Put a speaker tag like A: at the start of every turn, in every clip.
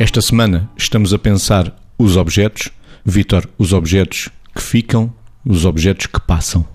A: Esta semana estamos a pensar os objetos. Vítor, os objetos que ficam, os objetos que passam.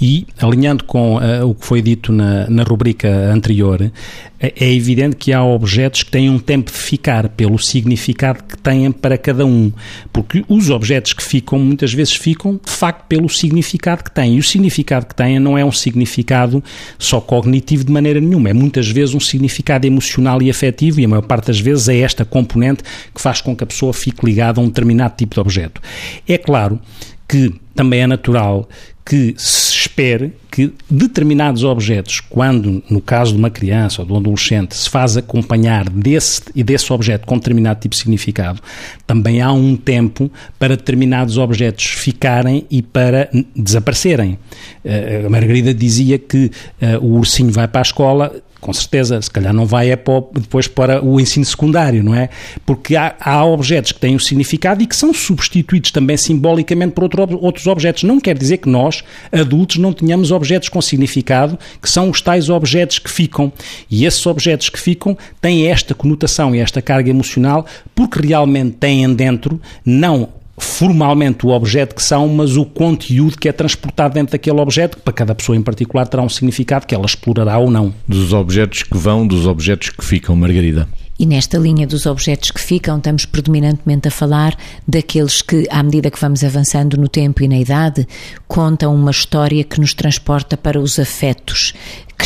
B: E, alinhando com uh, o que foi dito na, na rubrica anterior, é, é evidente que há objetos que têm um tempo de ficar, pelo significado que têm para cada um. Porque os objetos que ficam, muitas vezes ficam, de facto, pelo significado que têm. E o significado que têm não é um significado só cognitivo de maneira nenhuma, é muitas vezes um significado emocional e afetivo, e a maior parte das vezes é esta componente que faz com que a pessoa fique ligada a um determinado tipo de objeto. É claro que também é natural que se espere que determinados objetos, quando, no caso de uma criança ou de um adolescente, se faz acompanhar desse, desse objeto com determinado tipo de significado, também há um tempo para determinados objetos ficarem e para desaparecerem. Eh, a Margarida dizia que uh, o ursinho vai para a escola, com certeza, se calhar não vai é para, depois para o ensino secundário, não é? Porque há, há objetos que têm o um significado e que são substituídos também simbolicamente por outro, outros objetos. Não quer dizer que nós, adultos, não tenhamos objetos com significado, que são os tais objetos que ficam. E esses objetos que ficam têm esta conotação e esta carga emocional porque realmente têm dentro não formalmente o objeto que são, mas o conteúdo que é transportado dentro daquele objeto, que para cada pessoa em particular terá um significado que ela explorará ou não.
A: Dos objetos que vão, dos objetos que ficam, Margarida.
C: E nesta linha dos objetos que ficam, estamos predominantemente a falar daqueles que, à medida que vamos avançando no tempo e na idade, contam uma história que nos transporta para os afetos,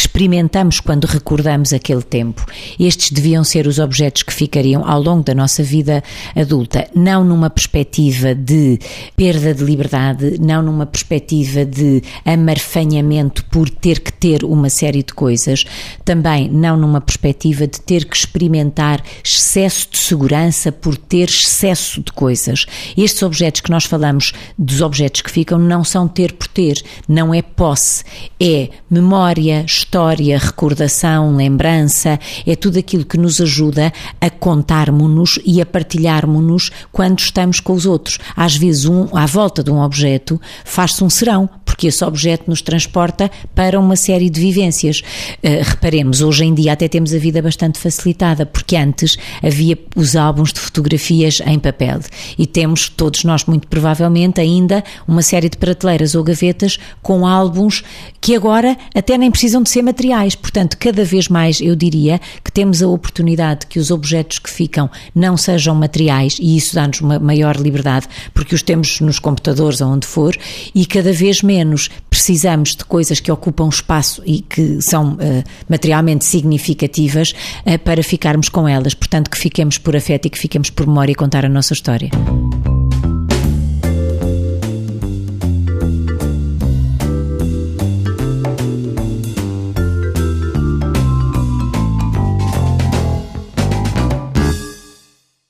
C: experimentamos quando recordamos aquele tempo. Estes deviam ser os objetos que ficariam ao longo da nossa vida adulta, não numa perspectiva de perda de liberdade, não numa perspectiva de amarfanhamento por ter que ter uma série de coisas, também não numa perspectiva de ter que experimentar excesso de segurança por ter excesso de coisas. Estes objetos que nós falamos, dos objetos que ficam, não são ter por ter, não é posse, é memória, história, recordação, lembrança, é tudo aquilo que nos ajuda a contarmos-nos e a partilharmos-nos quando estamos com os outros. Às vezes, um, à volta de um objeto, faz-se um serão, porque esse objeto nos transporta para uma série de vivências. Uh, reparemos, hoje em dia até temos a vida bastante facilitada, porque antes havia os álbuns de fotografias em papel e temos, todos nós muito provavelmente, ainda uma série de prateleiras ou gavetas com álbuns que agora até nem precisam de ser materiais. Portanto, cada vez mais eu diria que temos a oportunidade que os objetos que ficam não sejam materiais e isso dá-nos uma maior liberdade, porque os temos nos computadores ou onde for e cada vez menos menos precisamos de coisas que ocupam espaço e que são uh, materialmente significativas uh, para ficarmos com elas. Portanto, que fiquemos por afeto e que fiquemos por memória e contar a nossa história.